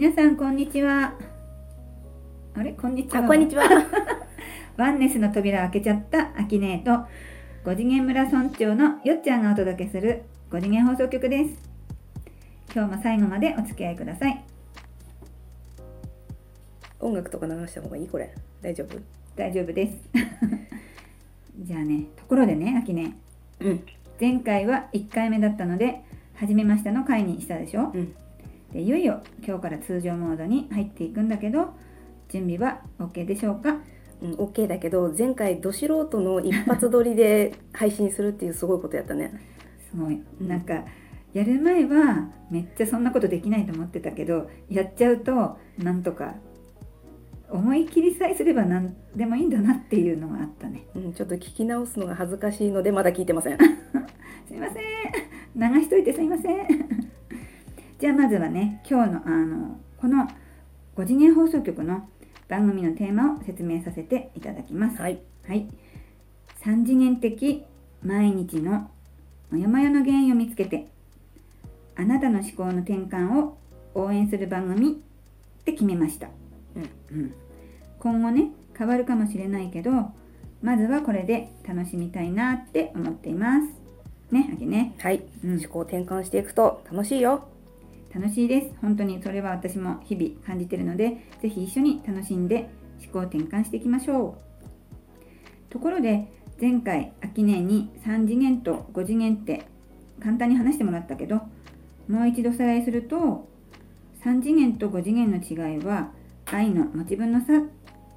皆さんこんにちは。あれ？こんにちは。あ、こんにちは。ワンネスの扉を開けちゃったアキネーと五次元村村長のよっちゃんがお届けする五次元放送局です。今日も最後までお付き合いください。音楽とか流した方がいい？これ。大丈夫？大丈夫です。じゃあねところでねアキネ。うん。前回は1回目だったので初めましての回にしたでしょ？うん。でいよいよ今日から通常モードに入っていくんだけど準備は OK でしょうか？うん、OK だけど前回ど素人の一発撮りで配信するっていうすごいことやったね。すごい、うん。なんかやる前はめっちゃそんなことできないと思ってたけどやっちゃうとなんとか思い切りさえすれば何でもいいんだなっていうのがあったね。うん、ちょっと聞き直すのが恥ずかしいのでまだ聞いてません。すいません。流しといてすいませんじゃあまずはね今日のあのこの5次元放送局の番組のテーマを説明させていただきますはい。はい。三次元的毎日のモヤモヤの原因を見つけて、あなたの思考の転換を応援する番組って決めました。うん今後ね、変わるかもしれないけど、まずはこれで楽しみたいなって思っています。ね、あきね。はい。うん思考転換していくと楽しいよ。楽しいです。本当にそれは私も日々感じてるので、ぜひ一緒に楽しんで思考転換していきましょう。ところで、前回、秋年に3次元と5次元って簡単に話してもらったけど、もう一度おさらいすると、3次元と5次元の違いは愛の持ち分の差っ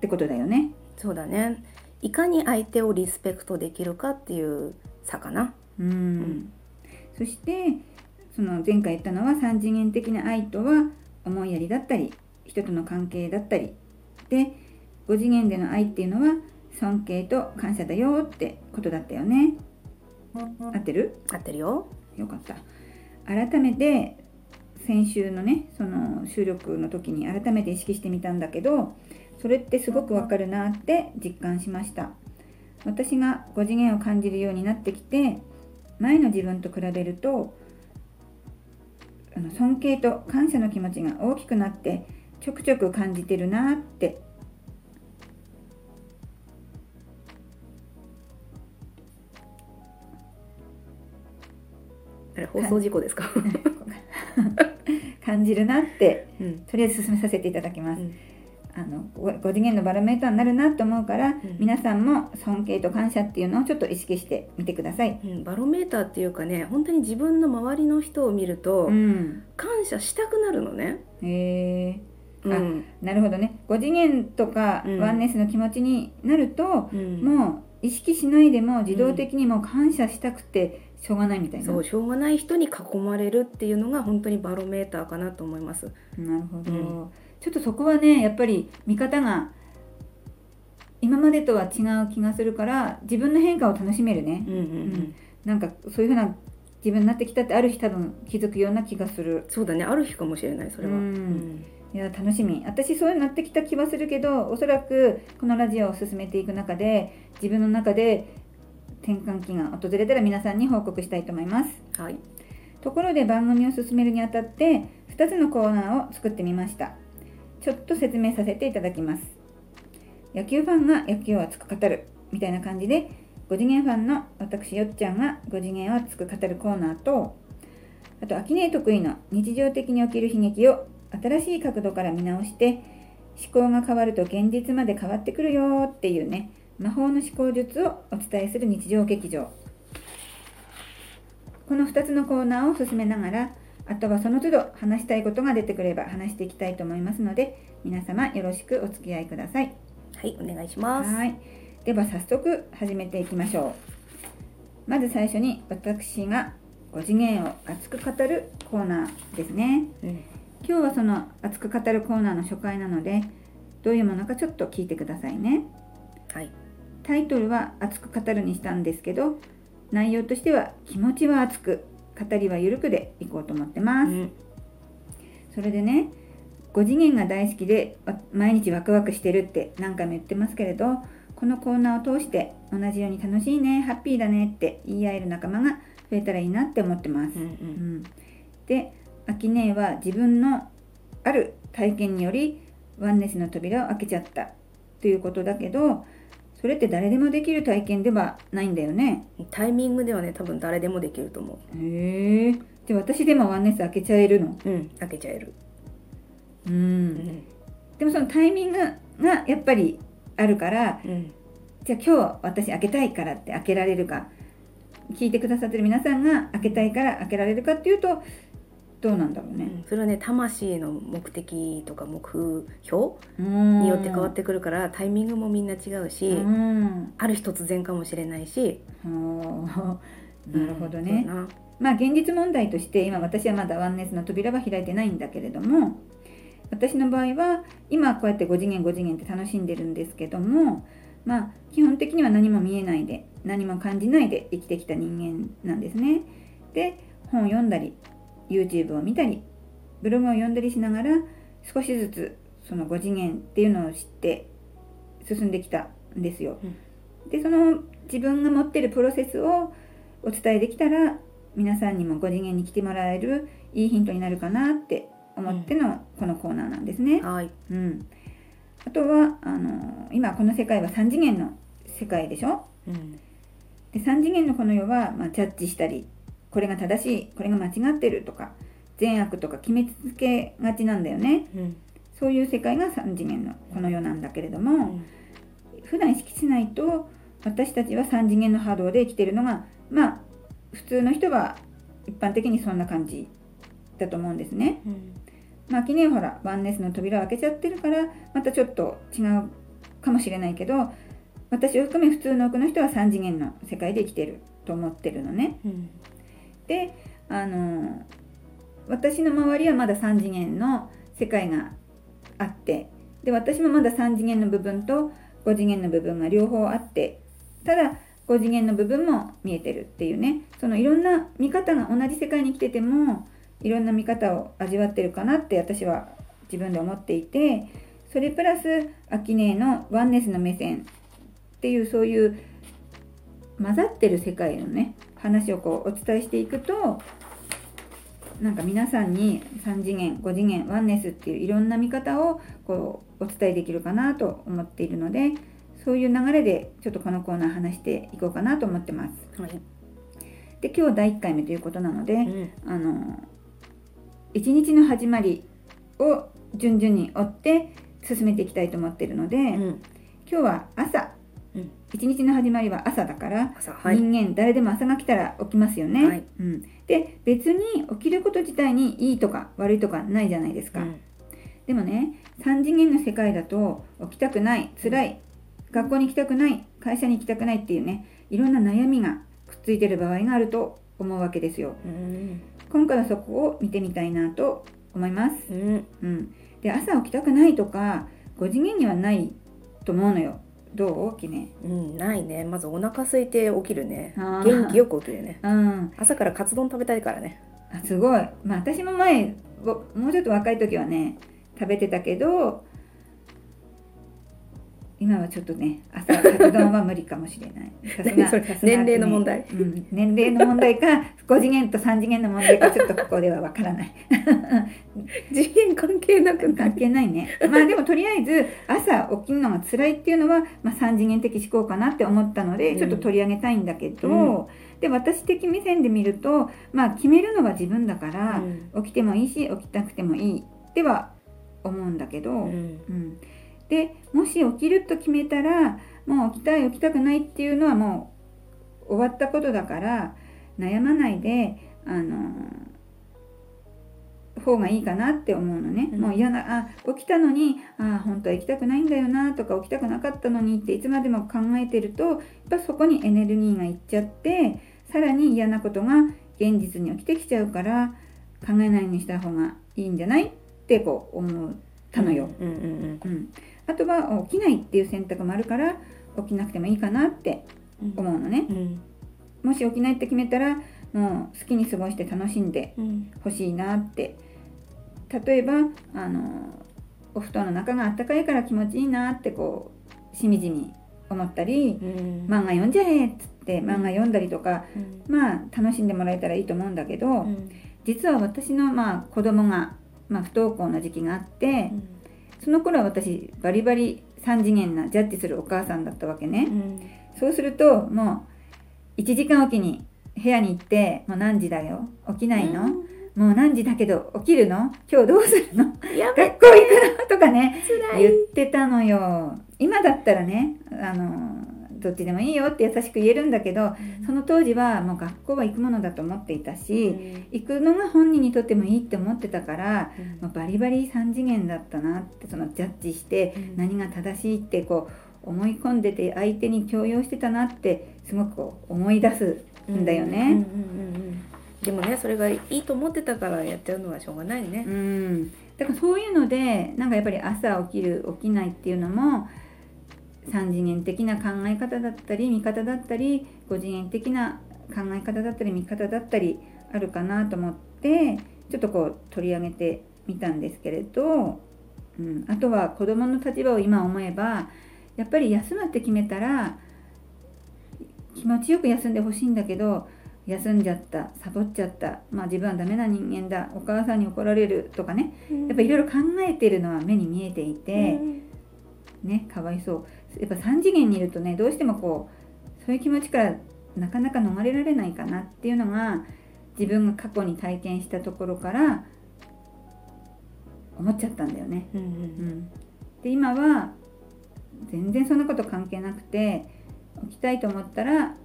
てことだよね。そうだね。いかに相手をリスペクトできるかっていう差かな。うんんそしてその前回言ったのは3次元的な愛とは思いやりだったり人との関係だったりで5次元での愛っていうのは尊敬と感謝だよってことだったよね。合ってる？合ってるよ。よかった。改めて先週のねその収録の時に改めて意識してみたんだけどそれってすごくわかるなって実感しました。私が5次元を感じるようになってきて前の自分と比べるとあの尊敬と感謝の気持ちが大きくなってちょくちょく感じてるなってあれ放送事故ですか？感じるなってうん。とりあえず進めさせていただきます、うんあの 5, 次元のバロメーターになるなと思うから、ん。皆さんも尊敬と感謝っていうのをちょっと意識してみてください。うん、バロメーターっていうかね本当に自分の周りの人を見ると、うん、感謝したくなるのね。へえうん。なるほどね。5次元とかうんワンネスの気持ちになると、うん。もう意識しないでも自動的にもう感謝したくてしょうがないみたいな、そうしょうがない人に囲まれるっていうのが本当にバロメーターかなと思います。なるほど、うんちょっとそこはねやっぱり見方が今までとは違う気がするから自分の変化を楽しめるね、うんうんうん。なんかそういうふうな自分になってきたってある日多分気づくような気がする。そうだね。ある日かもしれないそれは。うん。うん。いや楽しみ。私そういうのなってきた気はするけどおそらくこのラジオを進めていく中で自分の中で転換期が訪れたら皆さんに報告したいと思います。はい。ところで番組を進めるにあたって2つのコーナーを作ってみましたちょっと説明させていただきます。野球ファンが野球を熱く語るみたいな感じで5次元ファンの私よっちゃんが5次元を熱く語るコーナーとあと秋音得意の日常的に起きる悲劇を新しい角度から見直して思考が変わると現実まで変わってくるよっていうね魔法の思考術をお伝えする日常劇場。この2つのコーナーを進めながらあとはその都度話したいことが出てくれば話していきたいと思いますので皆様よろしくお付き合いください。はいお願いします。はい。では早速始めていきましょう。まず最初に私が5次元を熱く語るコーナーですね。うん。今日はその熱く語るコーナーの初回なのでどういうものかちょっと聞いてくださいね。はい。タイトルは熱く語るにしたんですけど内容としては気持ちは熱く語りは緩くでいこうと思ってます、うん。それでね5次元が大好きでわ毎日ワクワクしてるって何回も言ってますけれどこのコーナーを通して同じように楽しいねハッピーだねって言い合える仲間が増えたらいいなって思ってます、うんううん。んで秋音は自分のある体験によりワンネスの扉を開けちゃったということだけどそれって誰でもできる体験ではないんだよね。タイミングではね多分誰でもできると思へえじゃあ私でもワンネス開けちゃえるの？ううん開けちゃえる。ううん。んでもそのタイミングがやっぱりあるからうん。じゃあ今日私開けたいからって開けられるか聞いてくださってる皆さんが開けたいから開けられるかっていうとどうなんだろうね。それはね魂の目的とか目標にによって変わってくるからタイミングもみんな違うし、うんある日突然かもしれないし なるほどうんね。まあ現実問題として今私はまだワンネスの扉は開いてないんだけれども私の場合は今こうやって5次元5次元って楽しんでるんですけどもまあ基本的には何も見えないで何も感じないで生きてきた人間なんですね。で本を読んだり YouTube を見たりブログを読んだりしながら少しずつその5次元っていうのを知って進んできたんですよ。でその自分が持ってるプロセスをお伝えできたら皆さんにも5次元に来てもらえるいいヒントになるかなって思ってのこのコーナーなんですね。はい。うん、あとはあの今この世界は3次元の世界でしょ？うん。で3次元のこの世は、まあ、ジャッジしたりこれが正しいこれが間違ってるとか善悪とか決めつけがちなんだよね。うん。そういう世界が3次元のこの世なんだけれども、うん。普段意識しないと私たちは3次元の波動で生きてるのがまあ普通の人は一般的にそんな感じだと思うんですね。うん。まあ、記念ほらワンネスの扉を開けちゃってるからまたちょっと違うかもしれないけど私を含め普通の多くの人は3次元の世界で生きてると思ってるのね。うんであの私の周りはまだ3次元の世界があってで私もまだ3次元の部分と5次元の部分が両方あってただ5次元の部分も見えてるっていうね。そのいろんな見方が同じ世界に来ててもいろんな見方を味わってるかなって私は自分で思っていてそれプラスアキネーのワンネスの目線っていうそういう混ざってる世界のね話をこうお伝えしていくとなんか皆さんに3次元5次元ワンネスっていういろんな見方をこうお伝えできるかなと思っているのでそういう流れでちょっとこのコーナー話していこうかなと思ってます。はい。で今日第1回目ということなので、うん。あの一日の始まりを順々に追って進めていきたいと思っているので、うん。今日は朝、うん一日の始まりは朝だから朝はい人間誰でも朝が来たら起きますよね。はいうん、で別に起きること自体にいいとか悪いとかないじゃないですか。うんでもね3次元の世界だと起きたくない辛い学校に行きたくない会社に行きたくないっていうねいろんな悩みがくっついてる場合があると思うわけですよ。うん今回はそこを見てみたいなと思います。うんうん、で朝起きたくないとか5次元にはないと思うのよ。どう？きね。うんないね。まずお腹空いて起きるね。元気よく起きるね。うん、朝からカツ丼食べたいからね。あすごい、まあ、私も前ぼもうちょっと若い時はね食べてたけど今はちょっとね朝カツ丼は無理かもしれない。年齢の問題？うん、年齢の問題か5次元と3次元の問題かちょっとここではわからない。次元関係なく関係ないね。まあでもとりあえず朝起きるのが辛いっていうのは、まあ、3次元的思考かなって思ったのでうん。ちょっと取り上げたいんだけど、うん。で私的目線で見るとまあ決めるのは自分だから、うん。起きてもいいし起きたくてもいいっては思うんだけど、うん。うんでもし起きると決めたらもう起きたい起きたくないっていうのはもう終わったことだから悩まないであの方がいいかなって思うのね、うん。もう嫌なあ起きたのにあ本当は行きたくないんだよなとか起きたくなかったのにっていつまでも考えてるとやっぱそこにエネルギーがいっちゃってさらに嫌なことが現実に起きてきちゃうから考えないようにした方がいいんじゃない？ってこう思ったのよ。うんうんうん、あとは起きないっていう選択もあるから起きなくてもいいかなってうん。思うのね。うん。もし起きないって決めたらもう好きに過ごして楽しんでうん。ほしいなって。例えばあのお布団の中があったかいから気持ちいいなってこうしみじみ思ったりうん。漫画読んじゃえっつって漫画読んだりとかうん。まあ楽しんでもらえたらいいと思うんだけど、うん。実は私のまあ子供がまあ、不登校の時期があって、その頃は私バリバリ3次元なジャッジするお母さんだったわけね、そうするともう1時間おきに部屋に行って「もう何時だよ？起きないの、もう何時だけど起きるの？今日どうするの？や学校行くの?」とかね辛言ってたのよ。今だったらねあのどっちでもいいよって優しく言えるんだけどその当時はもう学校は行くものだと思っていたし、行くのが本人にとってもいいって思ってたからもうバリバリ3次元だったなってそのジャッジして何が正しいってこう思い込んでて相手に強要してたなってすごく思い出すんだよね。でもねそれがいいと思ってたからやっちゃうのはしょうがないね。う。ん、だからそういうのでなんかやっぱり朝起きる起きないっていうのも3次元的な考え方だったり見方だったり5次元的な考え方だったり見方だったりあるかなと思ってちょっとこう取り上げてみたんですけれど、うん、あとは子どもの立場を今思えばやっぱり休むって決めたら気持ちよく休んでほしいんだけど休んじゃったサボっちゃった、まあ、自分はダメな人間だお母さんに怒られるとかねやっぱいろいろ考えてるのは目に見えていて、ねかわいそうやっぱ3次元にいるとねどうしてもこうそういう気持ちからなかなか逃れられないかなっていうのが自分が過去に体験したところから思っちゃったんだよね。うんううん。ん、で今は全然そんなこと関係なくて起きたいと思ったら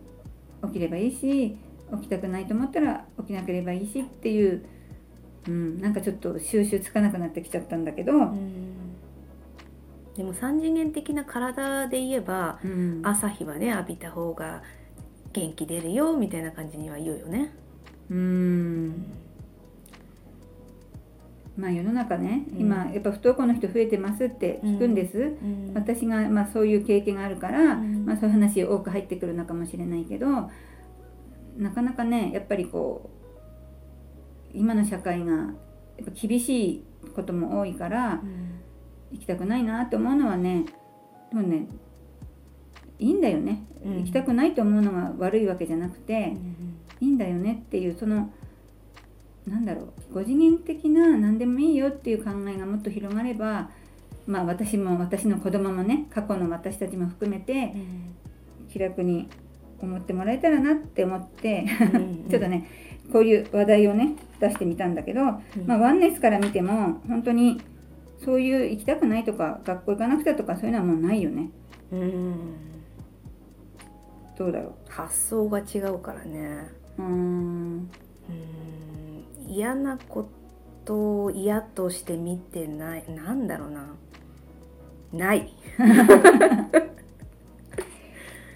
起きればいいし起きたくないと思ったら起きなければいいしっていう、うん、なんかちょっと収集つかなくなってきちゃったんだけど、うんでも三次元的な体で言えばうん、朝日はね浴びた方が元気出るよみたいな感じには言うよね。うん。まあ世の中ね、うん。今やっぱ不登校の人増えてますって聞くんです、うん。私が、まあ、そういう経験があるから、うん。まあ、そういう話多く入ってくるのかもしれないけどなかなかねやっぱりこう今の社会がやっぱ厳しいことも多いからうん行きたくないなって思うのはねでもねいいんだよね、うん。行きたくないと思うのが悪いわけじゃなくて、いいんだよねっていうそのなんだろう5次元的な何でもいいよっていう考えがもっと広がればまあ私も私の子供もね過去の私たちも含めて気楽に思ってもらえたらなって思って ちょっとねこういう話題をね出してみたんだけど、まあ、ワンネスから見ても本当にそういう行きたくないとか学校行かなくちゃとかそういうのはもうないよね。うん。どうだろ発想が違うからね。うんうん。嫌なことを嫌として見てない。なんだろうな。ない、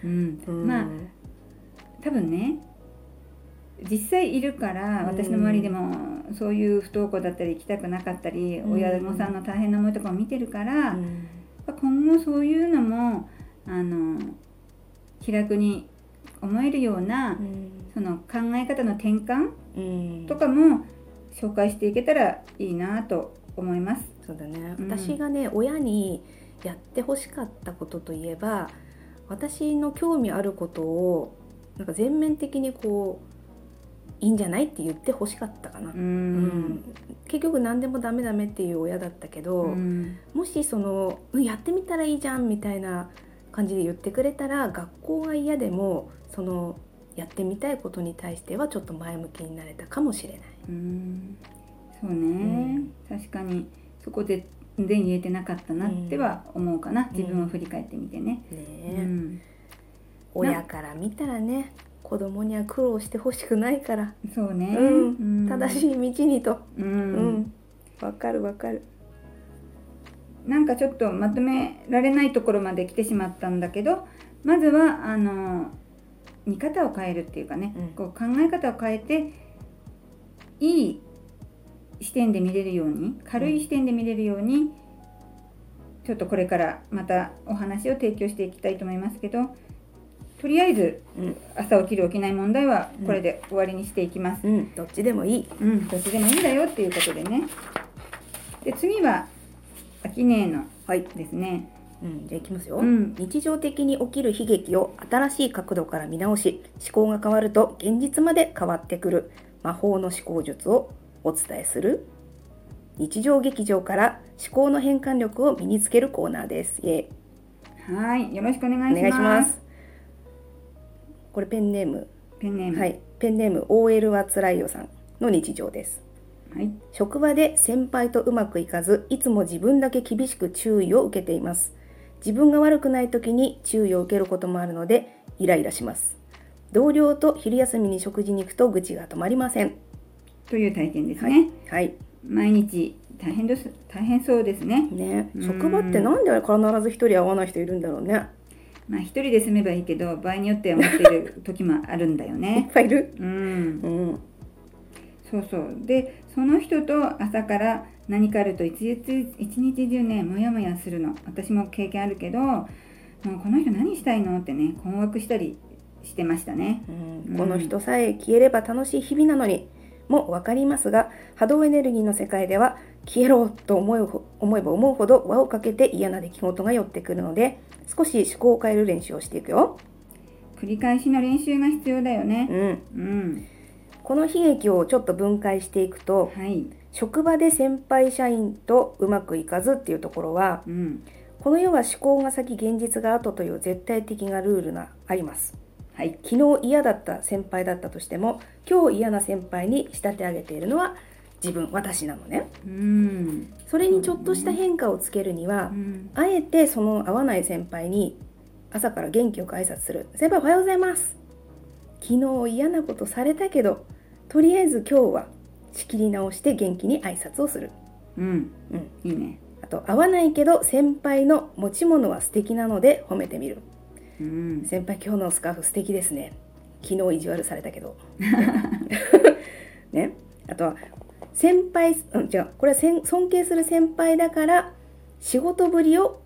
うん。うん。まあ多分ね実際いるからうん私の周りでもそういう不登校だったり行きたくなかったり、うん。親御さんの大変な思いとかを見てるから、うん。今後そういうのもあの気楽に思えるようなその考え方の転換うん。とかも紹介していけたらいいなと思います。そうだね、うん。私がね親にやってほしかったことといえば私の興味あることをなんか全面的にこういいんじゃないって言ってほしかったかな、ううん。ん結局何でもダメダメっていう親だったけど、うん。もしそのうんやってみたらいいじゃんみたいな感じで言ってくれたら学校が嫌でもそのやってみたいことに対してはちょっと前向きになれたかもしれない。うん。そうね、確かにそこで全然言えてなかったなっては思うかな、ん自分を振り返ってみてね。ねうえん。親から見たらね子供には苦労してほしくないから、そうね、うん。正い、しい道にと。ううん。んわかるわかる。なんかちょっとまとめられないところまで来てしまったんだけどまずはあの見方を変えるっていうかね、うん。こう考え方を変えていい視点で見れるように軽い視点で見れるように、ちょっとこれからまたお話を提供していきたいと思いますけどとりあえずうん朝起きる起きない問題はこれで終わりにしていきます。うんどっちでもいい。うん、どっちでもいいんだよっていうことでね。で次は秋音のはい。ですね。うん、じゃあいきますよ、うん日常的に起きる悲劇を新しい角度から見直し思考が変わると現実まで変わってくる魔法の思考術をお伝えする日常劇場から思考の変換力を身につけるコーナーです。イエイはい、よろしくお願いおします。これペンネーム、ペンネーム。はい、ペンネーム OL はつらいよさんの日常です。はい。職場で先輩とうまくいかずいつも自分だけ厳しく注意を受けています自分が悪くない時に注意を受けることもあるのでイライラします同僚と昼休みに食事に行くと愚痴が止まりませんという体験ですね。はい毎日大変です。大変そうですね。ねうん職場ってなんで必ず一人会わない人いるんだろうねまあ一人で住めばいいけど、場合によっては持ってる時もあるんだよ いっね。ぱいいるうん。うんそうそう。で、その人と朝から何かあると一日一日中ね、もやもやするの。私も経験あるけど、もうこの人何したいのってね、困惑したりしてましたね。うんこの人さえ消えれば楽しい日々なのにも分かりますが波動エネルギーの世界では消えろと思えほ思えば思うほど輪をかけて嫌な出来事が寄ってくるので少し思考を変える練習をしていくよ、繰り返しの練習が必要だようね。ん、うん。この悲劇をちょっと分解していくとはい。職場で先輩社員とうまくいかずっていうところはうん。この世は思考が先現実が後という絶対的なルールがありますはい。昨日嫌だった先輩だったとしても今日嫌な先輩に仕立て上げているのは自分私なのねうん。それにちょっとした変化をつけるには、うん。あえてその合わない先輩に朝から元気よく挨拶する先輩おはようございます昨日嫌なことされたけどとりあえず今日は仕切り直して元気に挨拶をする、うん。うん、いいね。あと合わないけど先輩の持ち物は素敵なので褒めてみるうん。先輩今日のスカーフ素敵ですね昨日意地悪されたけど ねあとは先輩うん違う。これはせん尊敬する先輩だから仕事ぶりを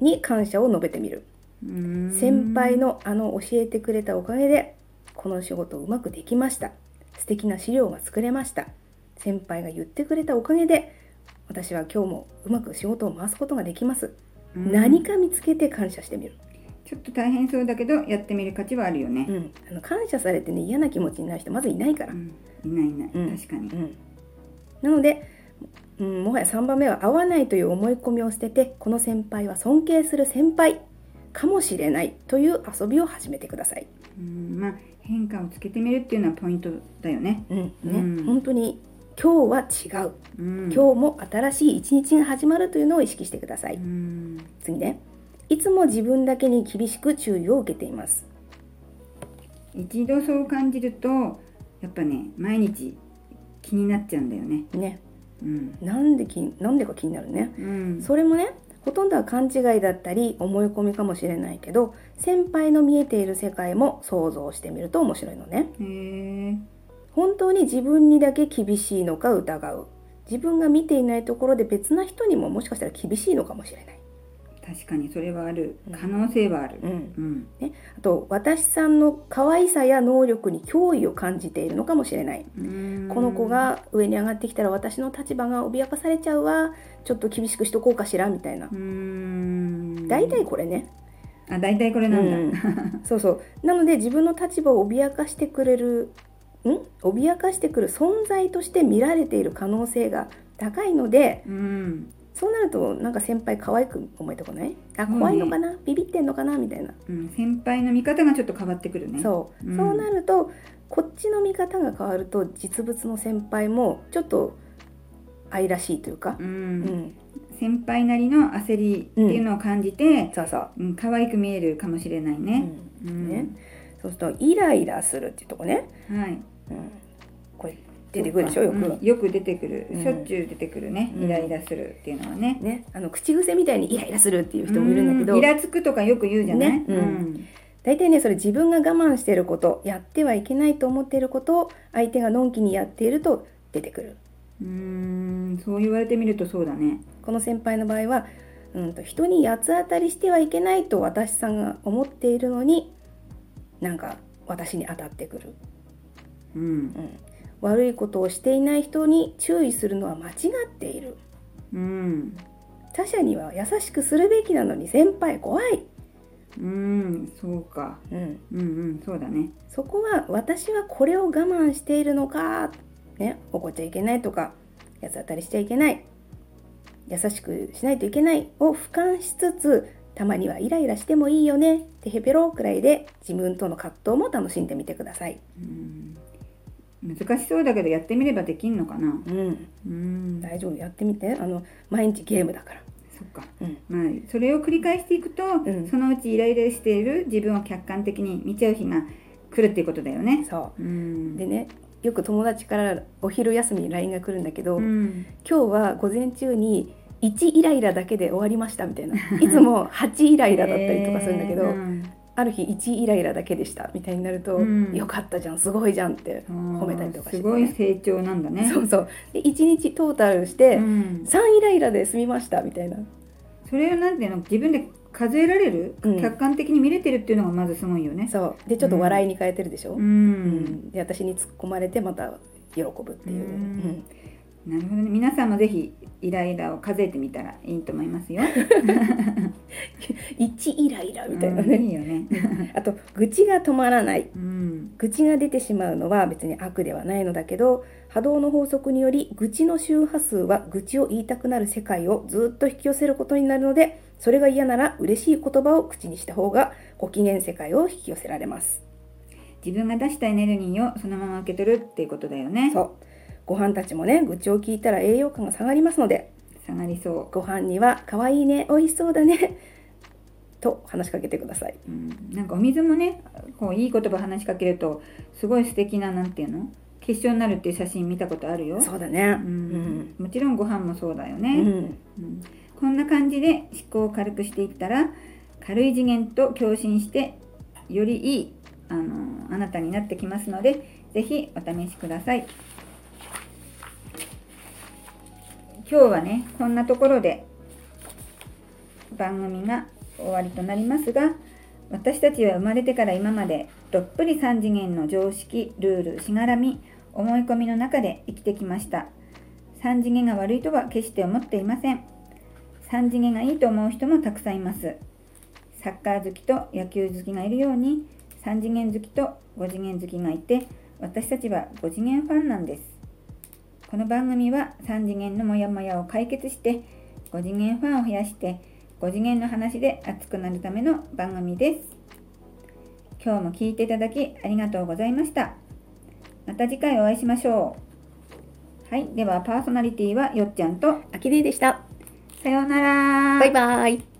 に感謝を述べてみる。うん。先輩のあの教えてくれたおかげでこの仕事うまくできました。素敵な資料が作れました。先輩が言ってくれたおかげで私は今日もうまく仕事を回すことができます、うん。何か見つけて感謝してみる。ちょっと大変そうだけどやってみる価値はあるよね。う、ん、あの感謝されてね嫌な気持ちになる人まずいないから、うん。いないいない、うん。確かに。うんなので、うん、もはや3番目は合わないという思い込みを捨ててこの先輩は尊敬する先輩かもしれないという遊びを始めてください、うんまあ変化をつけてみるっていうのはポイントだよね、うんね。うん。本当に今日は違う、うん、今日も新しい一日が始まるというのを意識してください、うん。次ね。いつも自分だけに厳しく注意を受けています。一度そう感じるとやっぱね毎日気になっちゃうんだよね。ね。うん、なんできなんでか気になるね。うん、それもねほとんどは勘違いだったり思い込みかもしれないけど先輩の見えている世界も想像してみると面白いのね。本当に自分にだけ厳しいのか疑う。自分が見ていないところで別な人にももしかしたら厳しいのかもしれない、確かにそれはある。うん可能性はある。うん、うん。あと私さんの可愛さや能力に脅威を感じているのかもしれない。うん。この子が上に上がってきたら私の立場が脅かされちゃうわ。ちょっと厳しくしとこうかしらみたいな。うん。大体これね。あ大体これなんだ、そうそう。なので自分の立場を脅かしてくれるん？脅かしてくる存在として見られている可能性が高いのでうんそうなるとなんか先輩可愛く思えてこない？あ怖いのかな、ビビってんのかな？みたいな、うん、先輩の見方がちょっと変わってくるね。そう、うん。そうなるとこっちの見方が変わると実物の先輩もちょっと愛らしいというか。う、、うん。ん、先輩なりの焦りっていうのを感じて、そうそう、うん可愛く見えるかもしれないね、ううんん。ね。そうするとイライラするっていうとこね、はい、うん、出てくるでしょよく、うん。よく出てくる、うん。しょっちゅう出てくるね、うん。イライラする。っていうのはね。ね、あの口癖みたいにイライラするっていう人もいるんだけど。うん。イラつくとかよく言うじゃない、ね。うん。大体ねそれ自分が我慢していることやってはいけないと思っていることを相手がのんきにやっていると出てくる。うーん。そう言われてみるとそうだね。この先輩の場合は、うん、と人に八つ当たりしてはいけないと私さんが思っているのになんか私に当たってくる、うん。うん、悪いことをしていない人に注意するのは間違っている。うん。他者には優しくするべきなのに先輩怖い、うんそうか。うん、うんうんそうだね。そこは私はこれを我慢しているのか、ね、怒っちゃいけないとか八つ当たりしちゃいけない優しくしないといけないを俯瞰しつつたまにはイライラしてもいいよねってへぺろくらいで自分との葛藤も楽しんでみてください。うん難しそうだけどやってみればできんのかな。うん、うん。大丈夫。やってみて。あの毎日ゲームだから。そっか。うん。まあそれを繰り返していくと、ん。そのうちイライラしている自分を客観的に見ちゃう日が来るっていうことだよね。そう。うん。でねよく友達からお昼休みに LINE が来るんだけど、うん。今日は午前中に1イライラだけで終わりましたみたいな。いつも8イライラだったりとかするんだけど、えーうんある日1イライラだけでしたみたいになると、うん。よかったじゃんすごいじゃんって褒めたりとかして、すごい成長なんだね。そうそう。で1日トータルして、うん。3イライラで済みましたみたいな。それをなんていうの自分で数えられる、うん。客観的に見れてるっていうのがまずすごいよね。そう。でちょっと笑いに変えてるでしょ、ううんん、で私に突っ込まれてまた喜ぶっていう、うん。うんなるほどね。皆さんもぜひイライラを数えてみたらいいと思いますよ。1イライラみたいなね、うんいいよね。あと愚痴が止まらない。うん。愚痴が出てしまうのは別に悪ではないのだけど波動の法則により愚痴の周波数は愚痴を言いたくなる世界をずっと引き寄せることになるのでそれが嫌なら嬉しい言葉を口にした方がご機嫌世界を引き寄せられます。自分が出したエネルギーをそのまま受け取るっていうことだよね。そうご飯たちもね愚痴を聞いたら栄養価が下がりますので下がりそご飯には可愛いね美味しそうだねと話しかけてください。う、うん、なんかお水もねこういい言葉話しかけるとすごい素敵ななんていうの？結晶になるっていう写真見たことあるよ。そうだね。ううんん、もちろんご飯もそうだよね、うん。うん。こんな感じで思考を軽くしていったら軽い次元と共振してよりいいあのあなたになってきますのでぜひお試しください今日はねこんなところで番組が終わりとなりますが私たちは生まれてから今までどっぷり3次元の常識ルールしがらみ思い込みの中で生きてきました。3次元が悪いとは決して思っていません。3次元がいいと思う人もたくさんいます。サッカー好きと野球好きがいるように3次元好きと5次元好きがいて私たちは5次元ファンなんです。この番組は3次元のモヤモヤを解決して5次元ファンを増やして5次元の話で熱くなるための番組です今日も聞いていただきありがとうございましたまた次回お会いしましょうはいではパーソナリティはよっちゃんとあきれいでした。さようならバイバイ。